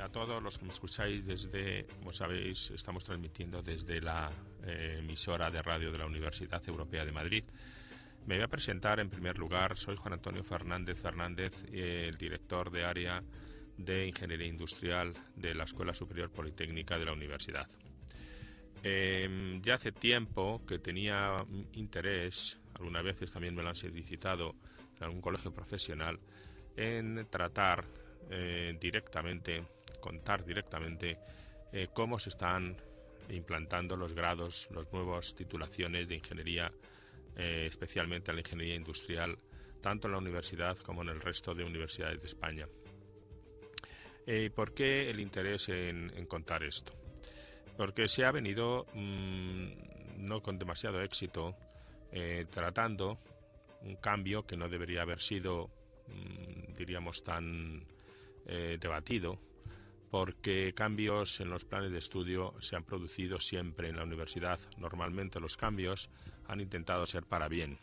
a todos los que me escucháis desde, como sabéis, estamos transmitiendo desde la eh, emisora de radio de la Universidad Europea de Madrid. Me voy a presentar en primer lugar, soy Juan Antonio Fernández Fernández, el director de área de Ingeniería Industrial de la Escuela Superior Politécnica de la Universidad. Em, ya hace tiempo que tenía interés, algunas veces también me lo han solicitado en algún colegio profesional, en tratar eh, directamente, contar directamente eh, cómo se están implantando los grados, las nuevas titulaciones de ingeniería, eh, especialmente la ingeniería industrial, tanto en la universidad como en el resto de universidades de España. ¿Por qué el interés en, contar esto? Porque se ha venido, mm, no con demasiado éxito, tratando un cambio que no debería haber sido, mm, diríamos, tan eh, debatido porque cambios en los planes de estudio se han producido siempre en la universidad. Normalmente los cambios han intentado ser para bien.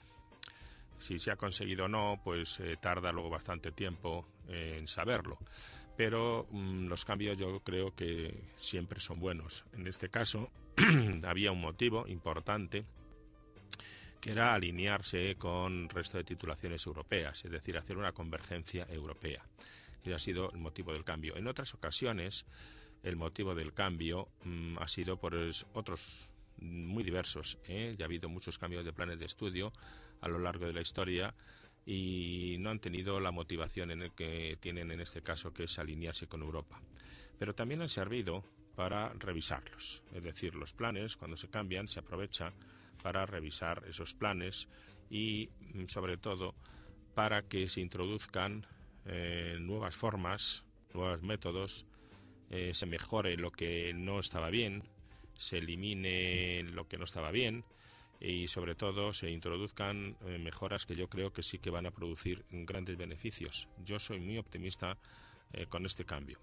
Si se ha conseguido o no, pues eh, tarda luego bastante tiempo en saberlo. Pero mm, los cambios yo creo que siempre son buenos. En este caso había un motivo importante que era alinearse con el resto de titulaciones europeas, es decir, hacer una convergencia europea ha sido el motivo del cambio. En otras ocasiones, el motivo del cambio mm, ha sido por otros muy diversos. ¿eh? Ya ha habido muchos cambios de planes de estudio a lo largo de la historia y no han tenido la motivación en el que tienen en este caso, que es alinearse con Europa. Pero también han servido para revisarlos. Es decir, los planes, cuando se cambian, se aprovecha para revisar esos planes y, mm, sobre todo, para que se introduzcan eh, nuevas formas, nuevos métodos, eh, se mejore lo que no estaba bien, se elimine lo que no estaba bien y sobre todo se introduzcan eh, mejoras que yo creo que sí que van a producir grandes beneficios. Yo soy muy optimista con este cambio.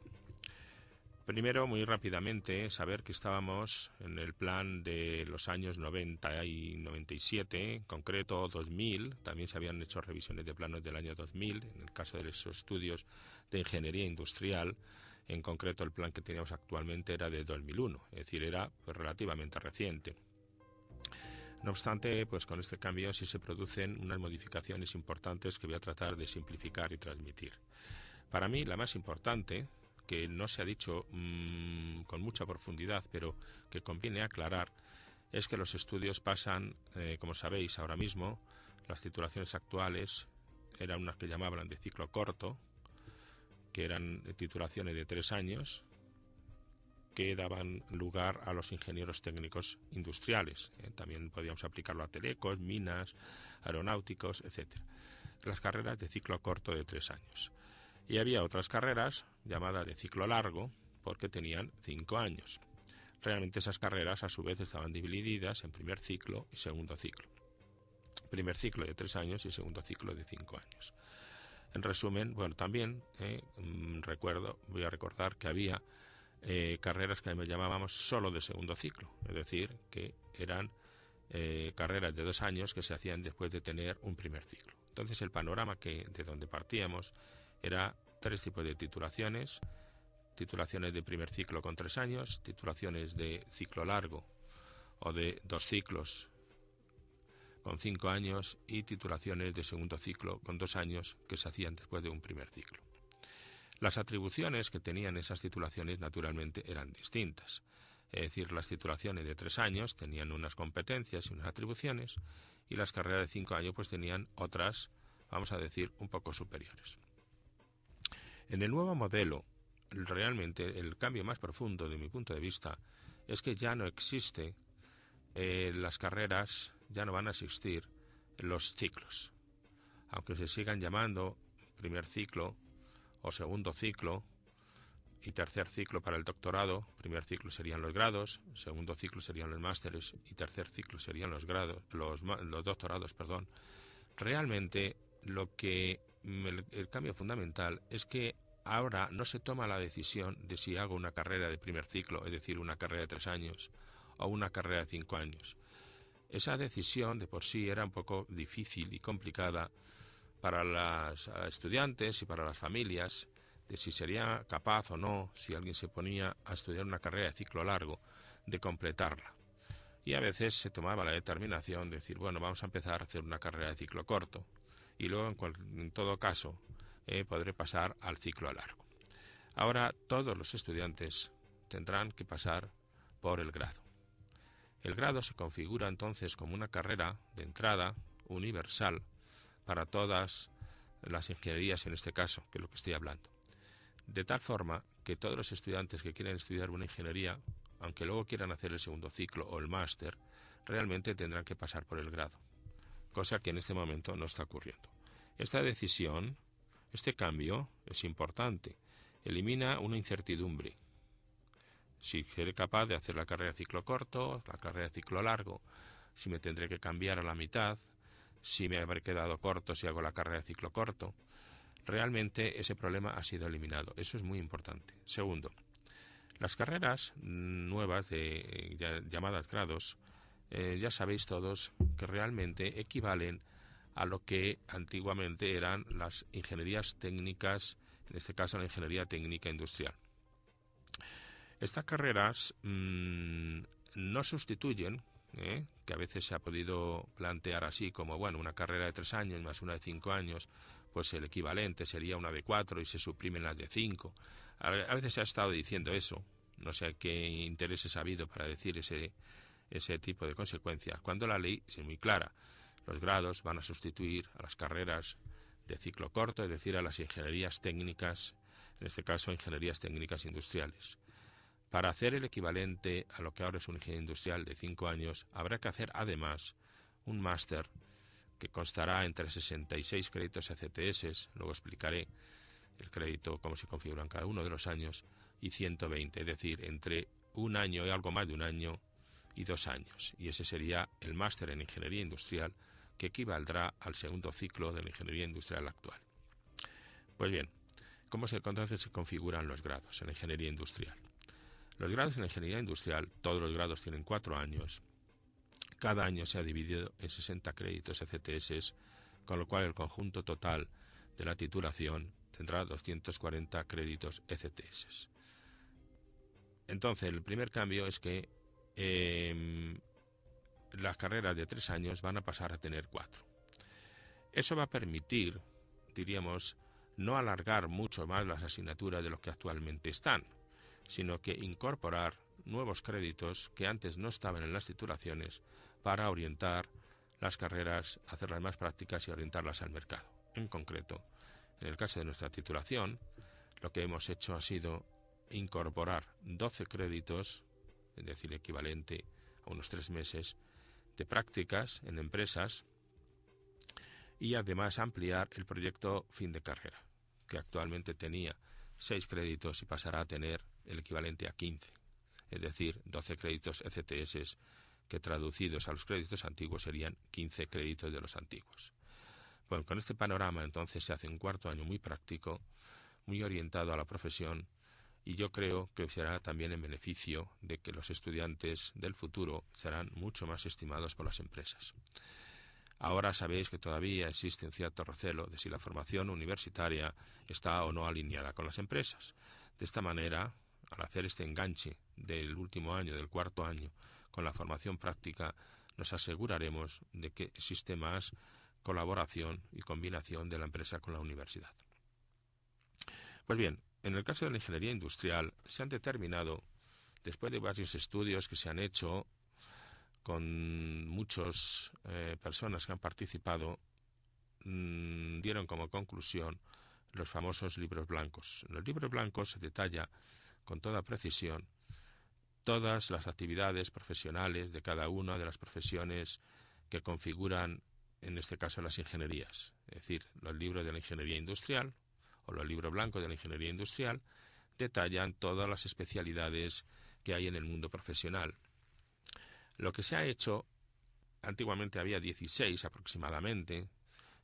Primero, muy rápidamente, saber que estábamos en el plan de los años 90 y 97, en concreto 2000, también se habían hecho revisiones de planos del año 2000, en el caso de esos estudios de ingeniería industrial, en concreto el plan que teníamos actualmente era de 2001, es decir, era pues, relativamente reciente. No obstante, pues con este cambio sí se producen unas modificaciones importantes que voy a tratar de simplificar y transmitir. Para mí, la más importante, que no se ha dicho mm, con mucha profundidad, pero que conviene aclarar, es que los estudios pasan, eh, como sabéis ahora mismo, las titulaciones actuales eran unas que llamaban de ciclo corto, que eran titulaciones de tres años, que daban lugar a los ingenieros técnicos industriales. Eh, también podíamos aplicarlo a telecos, minas, aeronáuticos, etc. Las carreras de ciclo corto de tres años. Y había otras carreras llamadas de ciclo largo porque tenían cinco años. Realmente esas carreras a su vez estaban divididas en primer ciclo y segundo ciclo. Primer ciclo de tres años y segundo ciclo de cinco años. En resumen, bueno, también eh, mm, recuerdo, voy a recordar que había eh, carreras que llamábamos solo de segundo ciclo, es decir, que eran eh, carreras de dos años que se hacían después de tener un primer ciclo. Entonces el panorama que de donde partíamos era tres tipos de titulaciones, titulaciones de primer ciclo con tres años, titulaciones de ciclo largo o de dos ciclos con cinco años y titulaciones de segundo ciclo con dos años que se hacían después de un primer ciclo. Las atribuciones que tenían esas titulaciones naturalmente eran distintas. Es decir, las titulaciones de tres años tenían unas competencias y unas atribuciones y las carreras de cinco años pues tenían otras, vamos a decir, un poco superiores. En el nuevo modelo, realmente el cambio más profundo de mi punto de vista es que ya no existe eh, las carreras, ya no van a existir los ciclos. Aunque se sigan llamando primer ciclo o segundo ciclo y tercer ciclo para el doctorado, primer ciclo serían los grados, segundo ciclo serían los másteres y tercer ciclo serían los grados, los, los doctorados, perdón. Realmente lo que el, cambio fundamental es que ahora no se toma la decisión de si hago una carrera de primer ciclo, es decir, una carrera de tres años, o una carrera de cinco años. Esa decisión de por sí era un poco difícil y complicada para los estudiantes y para las familias de si sería capaz o no, si alguien se ponía a estudiar una carrera de ciclo largo, de completarla. Y a veces se tomaba la determinación de decir, bueno, vamos a empezar a hacer una carrera de ciclo corto y luego, en, todo caso, eh, podré pasar al ciclo largo. Ahora todos los estudiantes tendrán que pasar por el grado. El grado se configura entonces como una carrera de entrada universal para todas las ingenierías en este caso, que es lo que estoy hablando de tal forma que todos los estudiantes que quieren estudiar una ingeniería, aunque luego quieran hacer el segundo ciclo o el máster, realmente tendrán que pasar por el grado, cosa que en este momento no está ocurriendo. Esta decisión, este cambio, es importante, elimina una incertidumbre. Si seré capaz de hacer la carrera de ciclo corto, la carrera de ciclo largo, si me tendré que cambiar a la mitad, si me habré quedado corto si hago la carrera de ciclo corto, realmente ese problema ha sido eliminado. Eso es muy importante. Segundo, las carreras nuevas de llamadas grados, eh, ya sabéis todos que realmente equivalen a lo que antiguamente eran las ingenierías técnicas, en este caso la ingeniería técnica industrial. Estas carreras mm, no sustituyen, ¿eh? que a veces se ha podido plantear así como, bueno, una carrera de tres años más una de cinco años, pues el equivalente sería una de cuatro y se suprimen las de cinco. A veces se ha estado diciendo eso, no sé qué intereses ha habido para decir ese, ese tipo de consecuencias, cuando la ley es muy clara. Los grados van a sustituir a las carreras de ciclo corto, es decir, a las ingenierías técnicas, en este caso ingenierías técnicas industriales. Para hacer el equivalente a lo que ahora es un ingeniería industrial de cinco años, habrá que hacer además un máster que constará entre 66 créditos ECTS, luego explicaré el crédito, cómo se configuran cada uno de los años, y 120, es decir, entre un año y algo más de un año y dos años. Y ese sería el máster en Ingeniería Industrial, que equivaldrá al segundo ciclo de la Ingeniería Industrial actual. Pues bien, ¿cómo se, entonces se configuran los grados en Ingeniería Industrial? Los grados en Ingeniería Industrial, todos los grados tienen cuatro años, cada año se ha dividido en 60 créditos ECTS, con lo cual el conjunto total de la titulación tendrá 240 créditos ECTS. Entonces, el primer cambio es que em, las carreras de tres años van a pasar a tener cuatro. Eso va a permitir, diríamos, no alargar mucho más las asignaturas de los que actualmente están, sino que incorporar nuevos créditos que antes no estaban en las titulaciones para orientar las carreras, hacerlas más prácticas y orientarlas al mercado. En concreto, en el caso de nuestra titulación, lo que hemos hecho ha sido incorporar 12 créditos, es decir, equivalente a unos tres meses, de prácticas en empresas y además ampliar el proyecto fin de carrera, que actualmente tenía seis créditos y pasará a tener el equivalente a 15, es decir, 12 créditos ECTS que traducidos a los créditos antiguos serían 15 créditos de los antiguos. Bueno, con este panorama entonces se hace un cuarto año muy práctico, muy orientado a la profesión y yo creo que será también en beneficio de que los estudiantes del futuro serán mucho más estimados por las empresas. Ahora sabéis que todavía existe un cierto recelo de si la formación universitaria está o no alineada con las empresas. De esta manera, al hacer este enganche del último año, del cuarto año, con la formación práctica nos aseguraremos de que existe más colaboración y combinación de la empresa con la universidad. Pues bien, en el caso de la ingeniería industrial se han determinado, después de varios estudios que se han hecho con muchas eh, personas que han participado, mm, dieron como conclusión los famosos libros blancos. En los libros blancos se detalla con toda precisión todas las actividades profesionales de cada una de las profesiones que configuran, en este caso, las ingenierías. Es decir, los libros de la ingeniería industrial o los libros blancos de la ingeniería industrial detallan todas las especialidades que hay en el mundo profesional. Lo que se ha hecho, antiguamente había 16 aproximadamente,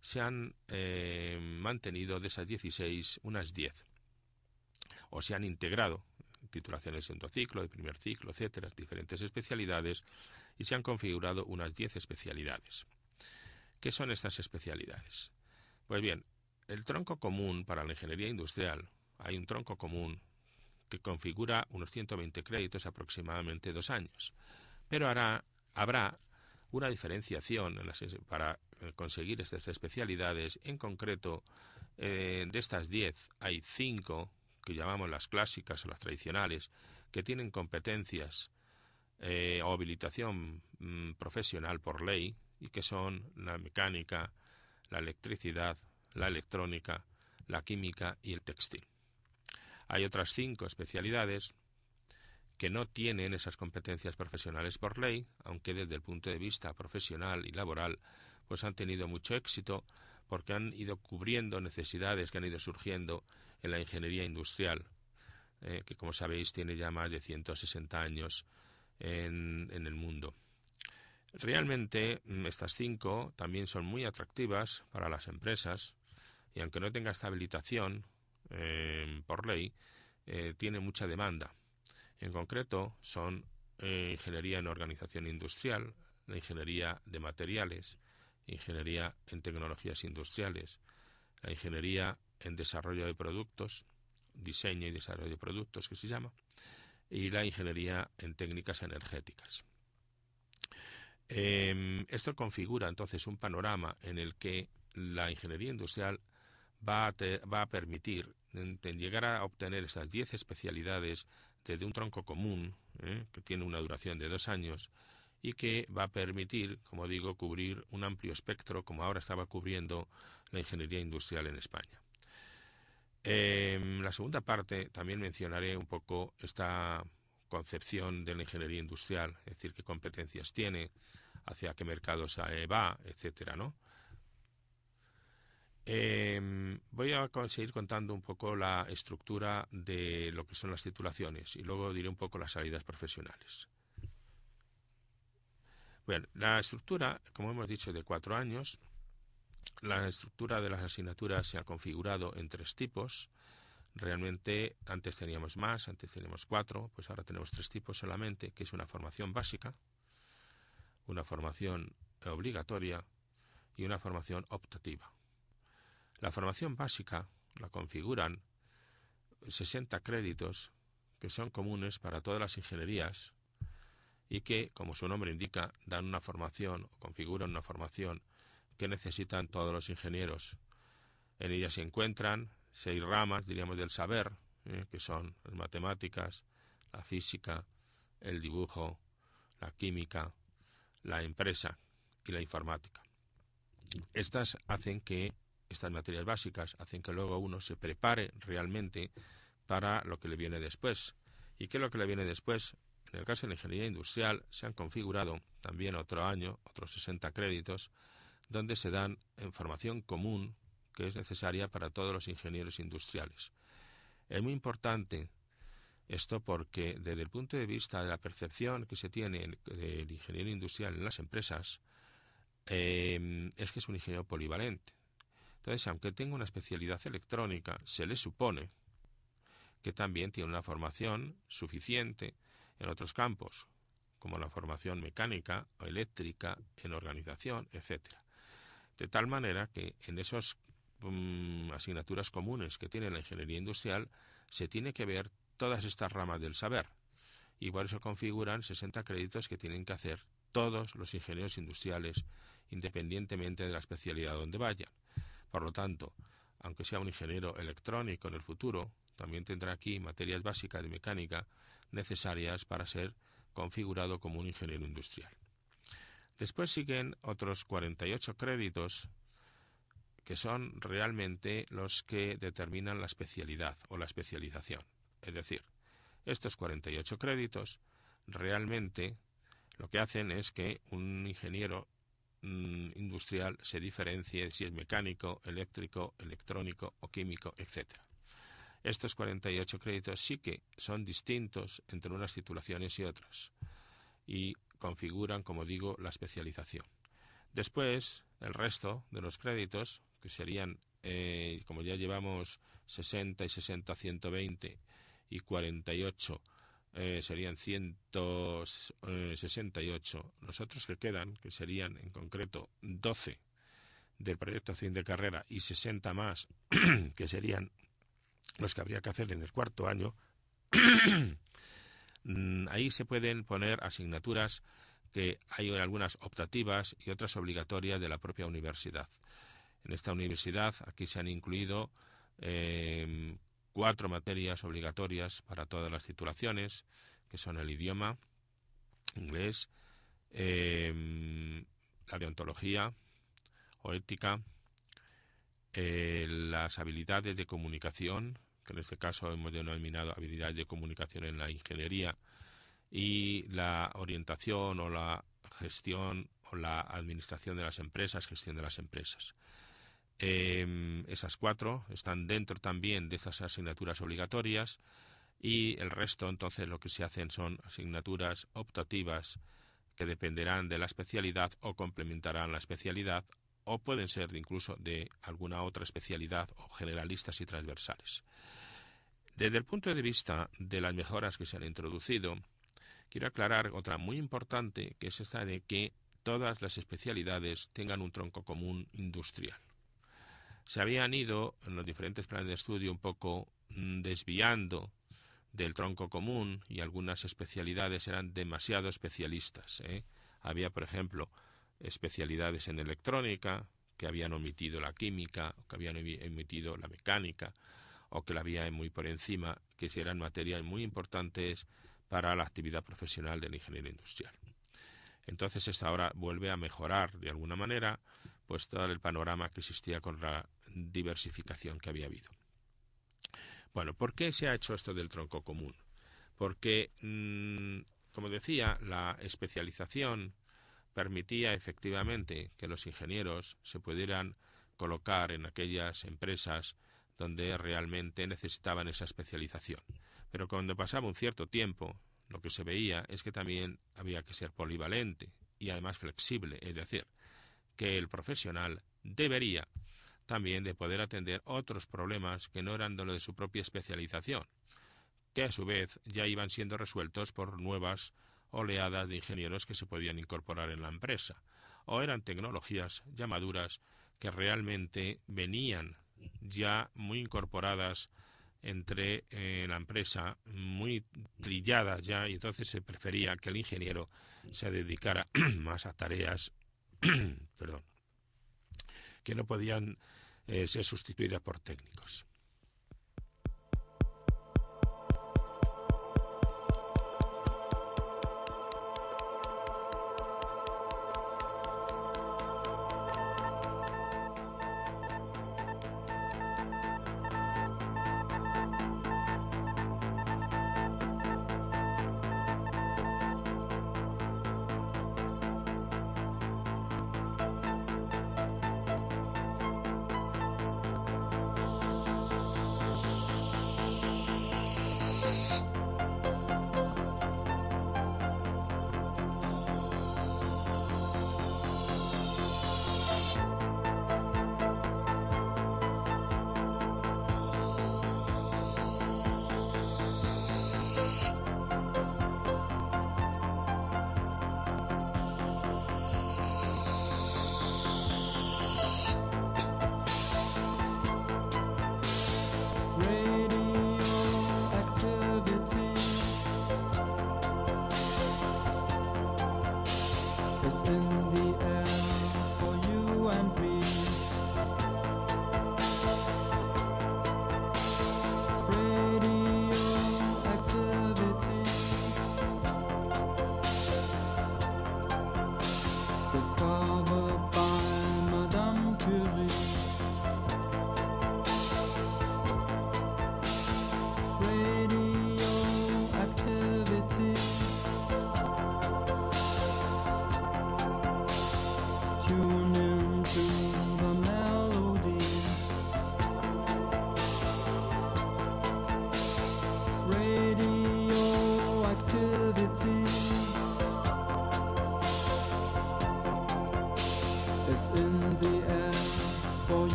se han eh, mantenido de esas 16 unas 10 o se han integrado titulaciones de segundo ciclo, de primer ciclo, etcétera, diferentes especialidades, y se han configurado unas 10 especialidades. ¿Qué son estas especialidades? Pues bien, el tronco común para la ingeniería industrial hay un tronco común que configura unos 120 créditos aproximadamente dos años. Pero hará, habrá una diferenciación para eh, conseguir estas especialidades. En concreto, eh, de estas 10 hay 5 que llamamos las clásicas o las tradicionales, que tienen competencias eh, o habilitación mm, profesional por ley y que son la mecánica, la electricidad, la electrónica, la química y el textil. Hay otras cinco especialidades que no tienen esas competencias profesionales por ley, aunque desde el punto de vista profesional y laboral pues han tenido mucho éxito porque han ido cubriendo necesidades que han ido surgiendo en la ingeniería industrial, eh, que como sabéis tiene ya más de 160 años en, el mundo. Realmente mm, estas cinco también son muy atractivas para las empresas y aunque no tenga esta habilitación eh, por ley, eh, tiene mucha demanda. En concreto son eh, ingeniería en organización industrial, la ingeniería de materiales, ingeniería en tecnologías industriales, la ingeniería en desarrollo de productos, diseño y desarrollo de productos que se llama, y la ingeniería en técnicas energéticas. Em, esto configura entonces un panorama en el que la ingeniería industrial va a, permitir llegar a obtener estas 10 especialidades desde un tronco común, ¿eh? que tiene una duración de dos años, y que va a permitir, como digo, cubrir un amplio espectro, como ahora estaba cubriendo la ingeniería industrial en España. En la segunda parte también mencionaré un poco esta concepción de la ingeniería industrial, es decir, qué competencias tiene, hacia qué mercados va, etcétera, ¿no? Em, voy a seguir contando un poco la estructura de lo que son las titulaciones y luego diré un poco las salidas profesionales. Bueno, la estructura, como hemos dicho, de cuatro años. La estructura de las asignaturas se ha configurado en tres tipos. Realmente antes teníamos más, antes teníamos cuatro, pues ahora tenemos tres tipos solamente, que es una formación básica, una formación obligatoria y una formación optativa. La formación básica la configuran 60 créditos que son comunes para todas las ingenierías y que, como su nombre indica, dan una formación o configuran una formación que necesitan todos los ingenieros. En ella se encuentran seis ramas, diríamos, del saber, eh, que son las matemáticas, la física, el dibujo, la química, la empresa y la informática. Estas hacen que estas materias básicas hacen que luego uno se prepare realmente para lo que le viene después. ¿Y qué es lo que le viene después? En el caso de la ingeniería industrial se han configurado también otro año, otros 60 créditos, donde se dan información común que es necesaria para todos los ingenieros industriales. Es muy importante esto porque desde el punto de vista de la percepción que se tiene del ingeniero industrial en las empresas, eh, es que es un ingeniero polivalente. Entonces, aunque tenga una especialidad electrónica, se le supone que también tiene una formación suficiente en otros campos, como la formación mecánica o eléctrica, en organización, etc. De tal manera que en esas mm, asignaturas comunes que tiene la ingeniería industrial se tiene que ver todas estas ramas del saber por eso configuran 60 créditos que tienen que hacer todos los ingenieros industriales independientemente de la especialidad donde vayan. Por lo tanto, aunque sea un ingeniero electrónico en el futuro, también tendrá aquí materias básicas de mecánica necesarias para ser configurado como un ingeniero industrial. Después siguen otros 48 créditos que son realmente los que determinan la especialidad o la especialización. Es decir, estos 48 créditos realmente lo que hacen es que un ingeniero Mm, industrial se diferencie si es mecánico, eléctrico, electrónico o químico, etc. Estos 48 créditos sí que son distintos entre unas titulaciones y otras y configuran, como digo, la especialización. Después, el resto de los créditos, que serían, eh, como ya llevamos 60 y 60, 120 y 48 eh, serían 168. Eh, Los otros que quedan, que serían en concreto 12 del proyecto fin de carrera y 60 más, que serían los que habría que hacer en el cuarto año, mm, ahí se pueden poner asignaturas que hay algunas optativas y otras obligatorias de la propia universidad. En esta universidad aquí se han incluido em, cuatro materias obligatorias para todas las titulaciones, que son el idioma, inglés, em, la deontología o ética, eh, las habilidades de comunicación, que en este caso hemos denominado habilidades de comunicación en la ingeniería, y la orientación o la gestión o la administración de las empresas, gestión de las empresas. Em, esas cuatro están dentro también de esas asignaturas obligatorias y el resto entonces lo que se hacen son asignaturas optativas que dependerán de la especialidad o complementarán la especialidad o pueden ser incluso de alguna otra especialidad o generalistas y transversales. Desde el punto de vista de las mejoras que se han introducido, quiero aclarar otra muy importante, que es esta de que todas las especialidades tengan un tronco común industrial. Se habían ido en los diferentes planes de estudio un poco mm, desviando del tronco común y algunas especialidades eran demasiado especialistas. ¿eh? Había, por ejemplo, especialidades en electrónica que habían omitido la química, que habían omitido la mecánica, o que la había muy por encima, que eran materias muy importantes para la actividad profesional del ingeniero industrial. Entonces esta ahora vuelve a mejorar de alguna manera pues todo el panorama que existía con la diversificación que había habido. Bueno, ¿por qué se ha hecho esto del tronco común? Porque, mm, como decía, la especialización permitía efectivamente que los ingenieros se pudieran colocar en aquellas empresas donde realmente necesitaban esa especialización. Pero cuando pasaba un cierto tiempo, lo que se veía es que también había que ser polivalente y además flexible, es decir, que el profesional debería también de poder atender otros problemas que no eran de lo de su propia especialización, que a su vez ya iban siendo resueltos por nuevas oleadas de ingenieros que se podían incorporar en la empresa, o eran tecnologías ya maduras que realmente venían ya muy incorporadas entre eh, la empresa, muy trilladas ya, y entonces se prefería que el ingeniero se dedicara más a tareas, perdón, que no podían eh, ser sustituidas por técnicos. the end.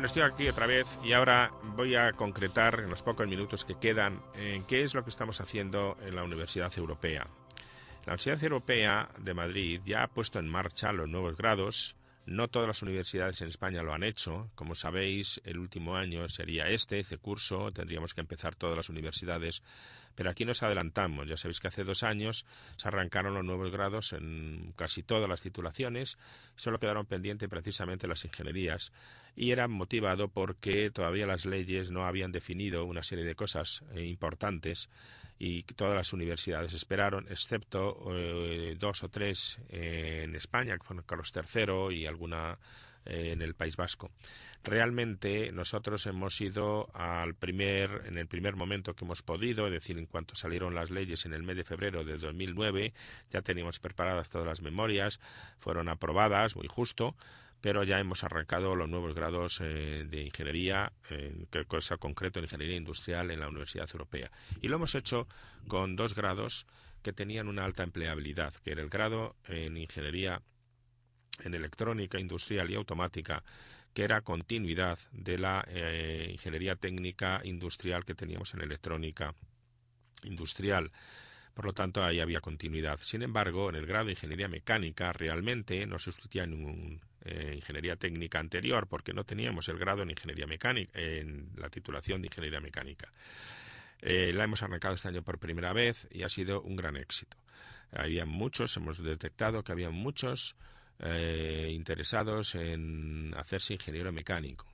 Bueno, estoy aquí otra vez y ahora voy a concretar en los pocos minutos que quedan en qué es lo que estamos haciendo en la Universidad Europea. La Universidad Europea de Madrid ya ha puesto en marcha los nuevos grados. No todas las universidades en España lo han hecho. Como sabéis, el último año sería este, este curso. Tendríamos que empezar todas las universidades. Pero aquí nos adelantamos. Ya sabéis que hace dos años se arrancaron los nuevos grados en casi todas las titulaciones. Solo quedaron pendientes precisamente las ingenierías. Y era motivado porque todavía las leyes no habían definido una serie de cosas eh, importantes y todas las universidades esperaron, excepto eh, dos o tres eh, en España, que fueron Carlos III y alguna eh, en el País Vasco. Realmente nosotros hemos ido al primer, en el primer momento que hemos podido, es decir, en cuanto salieron las leyes en el mes de febrero de 2009, ya teníamos preparadas todas las memorias, fueron aprobadas, muy justo, pero ya hemos arrancado los nuevos grados eh, de ingeniería, en eh, cosa concreto en ingeniería industrial en la Universidad Europea. Y lo hemos hecho con dos grados que tenían una alta empleabilidad, que era el grado en ingeniería en electrónica industrial y automática, que era continuidad de la eh, ingeniería técnica industrial que teníamos en electrónica industrial. Por lo tanto, ahí había continuidad. Sin embargo, en el grado de ingeniería mecánica realmente no se sustituía ningún eh, ingeniería técnica anterior porque no teníamos el grado en ingeniería mecánica, en la titulación de ingeniería mecánica. Eh, la hemos arrancado este año por primera vez y ha sido un gran éxito. Había muchos, hemos detectado que había muchos eh, interesados en hacerse ingeniero mecánico.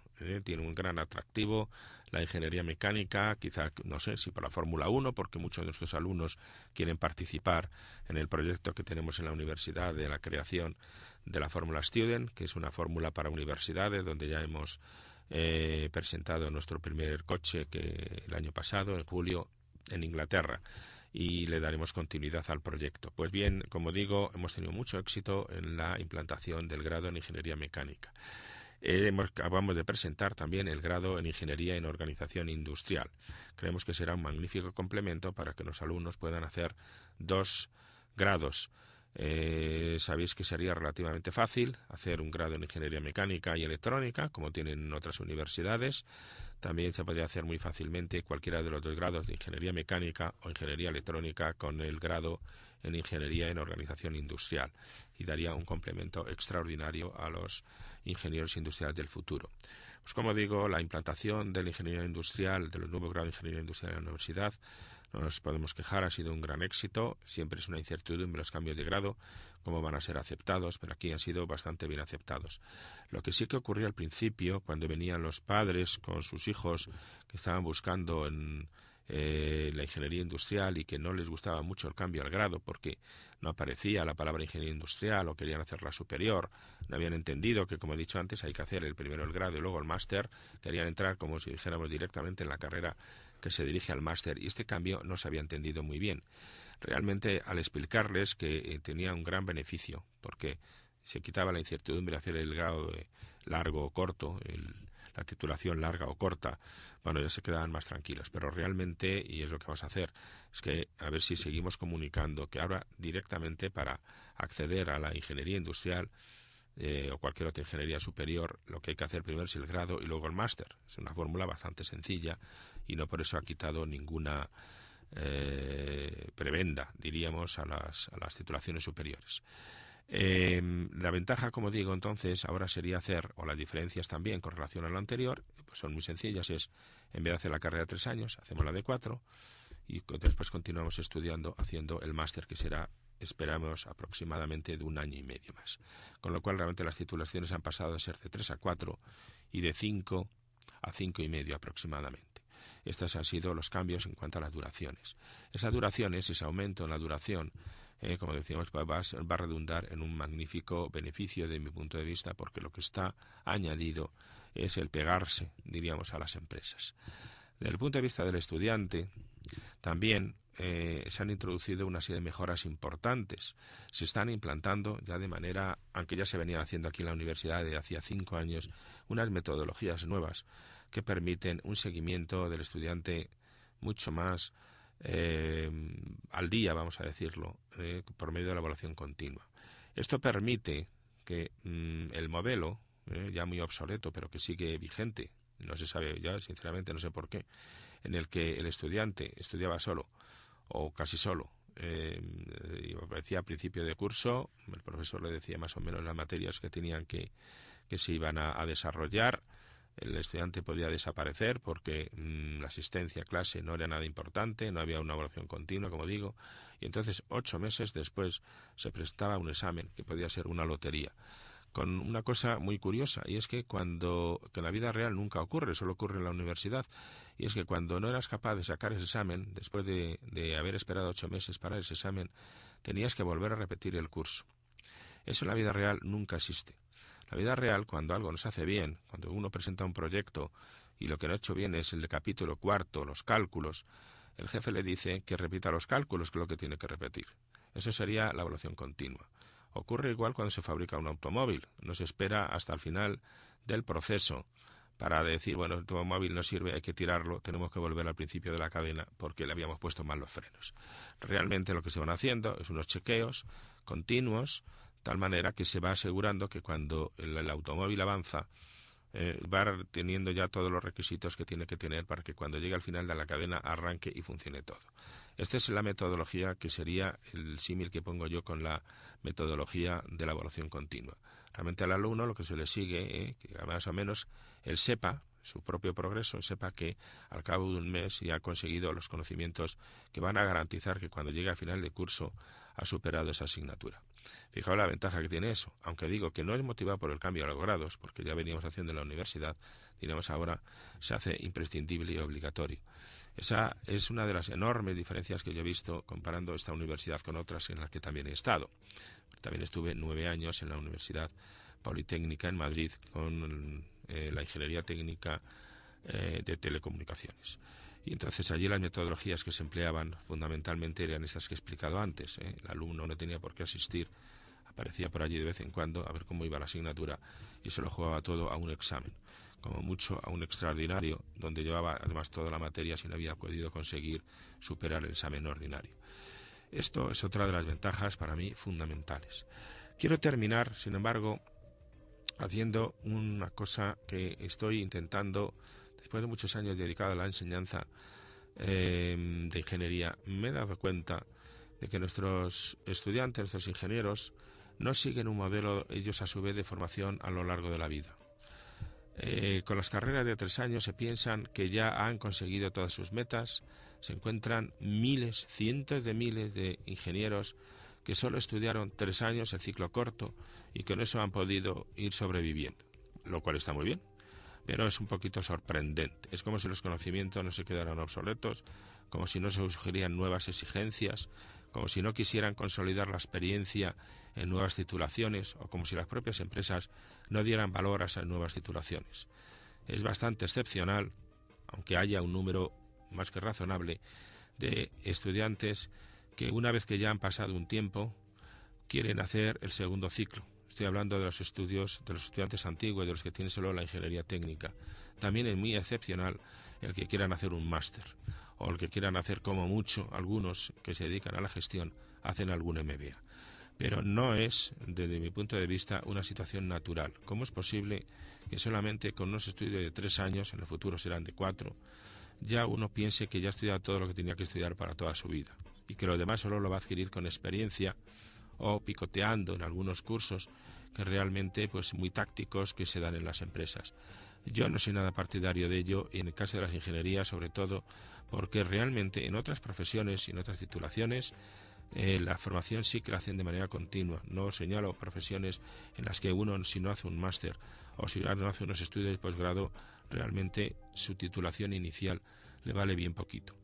Tiene un gran atractivo la ingeniería mecánica, quizá, no sé si por la Fórmula 1, porque muchos de nuestros alumnos quieren participar en el proyecto que tenemos en la universidad de la creación de la Fórmula Student, que es una fórmula para universidades, donde ya hemos eh, presentado nuestro primer coche que el año pasado, en julio, en Inglaterra y le daremos continuidad al proyecto. Pues bien, como digo, hemos tenido mucho éxito en la implantación del grado en ingeniería mecánica. Eh, hemos, acabamos de presentar también el grado en Ingeniería en Organización Industrial. Creemos que será un magnífico complemento para que los alumnos puedan hacer dos grados. Eh, sabéis que sería relativamente fácil hacer un grado en Ingeniería Mecánica y Electrónica, como tienen otras universidades. También se podría hacer muy fácilmente cualquiera de los dos grados de Ingeniería Mecánica o Ingeniería Electrónica con el grado en Ingeniería en Organización Industrial y daría un complemento extraordinario a los ingenieros industriales del futuro. Pues como digo, la implantación de la ingeniería industrial, de los nuevos grados de ingeniería industrial en la universidad, no nos podemos quejar, ha sido un gran éxito. Siempre es una incertidumbre los cambios de grado, cómo van a ser aceptados, pero aquí han sido bastante bien aceptados. Lo que sí que ocurrió al principio, cuando venían los padres con sus hijos que estaban buscando en eh, la ingeniería industrial y que no les gustaba mucho el cambio al grado porque no aparecía la palabra ingeniería industrial o querían hacerla superior, no habían entendido que, como he dicho antes, hay que hacer el primero el grado y luego el máster, querían entrar como si dijéramos directamente en la carrera que se dirige al máster y este cambio no se había entendido muy bien. Realmente al explicarles que eh, tenía un gran beneficio porque se quitaba la incertidumbre de hacer el grado largo o corto, la titulación larga o corta, bueno, ya se quedaban más tranquilos. Pero realmente, y es lo que vamos a hacer, es que a ver si seguimos comunicando que ahora directamente para acceder a la ingeniería industrial eh, o cualquier otra ingeniería superior, lo que hay que hacer primero es el grado y luego el máster. Es una fórmula bastante sencilla y no por eso ha quitado ninguna eh, prebenda, diríamos, a las, a las titulaciones superiores. Eh, la ventaja, como digo, entonces, ahora sería hacer, o las diferencias también con relación a lo anterior, pues son muy sencillas, es En vez de hacer la carrera de tres años, hacemos la de cuatro y después continuamos estudiando, haciendo el máster que será esperamos aproximadamente de un año y medio más. Con lo cual realmente las titulaciones han pasado de ser de tres a cuatro y de cinco a cinco y medio aproximadamente. Estos han sido los cambios en cuanto a las duraciones. Esa duración, ese aumento en la duración, eh, como decíamos, va, va, a redundar en un magnífico beneficio de mi punto de vista, porque lo que está añadido es el pegarse, diríamos, a las empresas. Desde el punto de vista del estudiante, también eh, se han introducido una serie de mejoras importantes. Se están implantando ya de manera, aunque ya se venían haciendo aquí en la universidad de hacía cinco años, unas metodologías nuevas que permiten un seguimiento del estudiante mucho más eh, al día, vamos a decirlo, eh, por medio de la evaluación continua. Esto permite que mm, el modelo, eh, ya muy obsoleto, pero que sigue vigente, no se sabe ya, sinceramente no sé por qué, en el que el estudiante estudiaba solo o casi solo. Eh, decía a principio de curso, el profesor le decía más o menos las materias que tenían que, que se iban a desarrollar, el estudiante podía desaparecer porque mm, la asistencia a clase no era nada importante, no había una evaluación continua, como digo, y entonces ocho meses después se prestaba un examen que podía ser una lotería. Con una cosa muy curiosa, y es que cuando, que en la vida real nunca ocurre, solo ocurre en la universidad, y es que cuando no eras capaz de sacar ese examen, después de, de haber esperado ocho meses para ese examen, tenías que volver a repetir el curso. Eso en la vida real nunca existe. La vida real, cuando algo no se hace bien, cuando uno presenta un proyecto y lo que no ha hecho bien es el capítulo cuarto, los cálculos, el jefe le dice que repita los cálculos, que es lo que tiene que repetir. Eso sería la evaluación continua. Ocurre igual cuando se fabrica un automóvil. No se espera hasta el final del proceso para decir, bueno, el automóvil no sirve, hay que tirarlo, tenemos que volver al principio de la cadena porque le habíamos puesto mal los frenos. Realmente lo que se van haciendo es unos chequeos continuos tal manera que se va asegurando que cuando el, automóvil avanza eh, va teniendo ya todos los requisitos que tiene que tener para que cuando llegue al final de la cadena arranque y funcione todo. Esta es la metodología que sería el símil que pongo yo con la metodología de la evaluación continua. Realmente al alumno lo que se le sigue, eh, que más o menos él sepa su propio progreso, sepa que al cabo de un mes ya ha conseguido los conocimientos que van a garantizar que cuando llegue al final de curso ha superado esa asignatura. Fijaos la ventaja que tiene eso, aunque digo que no es motivado por el cambio de los grados, porque ya veníamos haciendo en la universidad, diremos ahora se hace imprescindible y obligatorio. Esa es una de las enormes diferencias que yo he visto comparando esta universidad con otras en las que también he estado. También estuve nueve años en la Universidad Politécnica en Madrid con eh, la Ingeniería Técnica eh, de Telecomunicaciones. Y entonces allí las metodologías que se empleaban fundamentalmente eran estas que he explicado antes. ¿eh? El alumno no tenía por qué asistir, aparecía por allí de vez en cuando a ver cómo iba la asignatura y se lo jugaba todo a un examen, como mucho a un extraordinario, donde llevaba además toda la materia si no había podido conseguir superar el examen ordinario. Esto es otra de las ventajas para mí fundamentales. Quiero terminar, sin embargo, haciendo una cosa que estoy intentando después de muchos años dedicado a la enseñanza eh, de ingeniería, me he dado cuenta de que nuestros estudiantes, nuestros ingenieros, no siguen un modelo ellos a su vez de formación a lo largo de la vida. Eh, con las carreras de tres años se piensan que ya han conseguido todas sus metas, se encuentran miles, cientos de miles de ingenieros que solo estudiaron tres años el ciclo corto y con eso han podido ir sobreviviendo, lo cual está muy bien pero es un poquito sorprendente. Es como si los conocimientos no se quedaran obsoletos, como si no se sugerían nuevas exigencias, como si no quisieran consolidar la experiencia en nuevas titulaciones o como si las propias empresas no dieran valor a esas nuevas titulaciones. Es bastante excepcional, aunque haya un número más que razonable, de estudiantes que una vez que ya han pasado un tiempo quieren hacer el segundo ciclo, Estoy hablando de los estudios de los estudiantes antiguos, de los que tienen solo la ingeniería técnica. También es muy excepcional el que quieran hacer un máster o el que quieran hacer como mucho algunos que se dedican a la gestión hacen algún MBA. Pero no es, desde mi punto de vista, una situación natural. ¿Cómo es posible que solamente con unos estudios de tres años, en el futuro serán de cuatro, ya uno piense que ya ha estudiado todo lo que tenía que estudiar para toda su vida y que lo demás solo lo va a adquirir con experiencia o picoteando en algunos cursos que realmente pues muy tácticos que se dan en las empresas. Yo no soy nada partidario de ello en el caso de las ingenierías sobre todo porque realmente en otras profesiones y en otras titulaciones eh, la formación sí que la hacen de manera continua. No señalo profesiones en las que uno si no hace un máster o si no hace unos estudios de posgrado realmente su titulación inicial le vale bien poquito.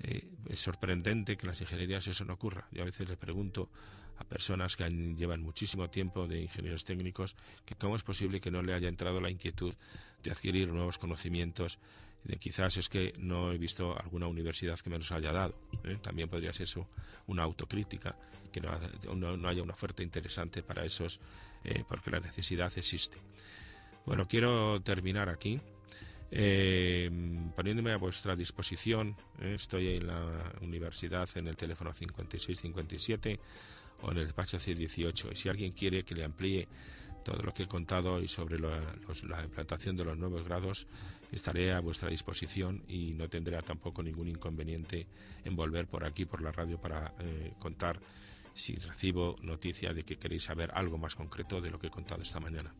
Eh, es sorprendente que en las ingenierías eso no ocurra. Yo a veces le pregunto a personas que llevan muchísimo tiempo de ingenieros técnicos que cómo es posible que no le haya entrado la inquietud de adquirir nuevos conocimientos. De quizás es que no he visto alguna universidad que me los haya dado. ¿eh? También podría ser eso una autocrítica, que no, haya una oferta interesante para esos, eh, porque la necesidad existe. Bueno, quiero terminar aquí. Eh, poniéndome a vuestra disposición, estoy en la universidad en el teléfono 5657 o en el despacho C18. Y si alguien quiere que le amplíe todo lo que he contado y sobre la, los, la implantación de los nuevos grados, estaré a vuestra disposición y no tendrá tampoco ningún inconveniente en volver por aquí, por la radio, para eh, contar si recibo noticia de que queréis saber algo más concreto de lo que he contado esta mañana.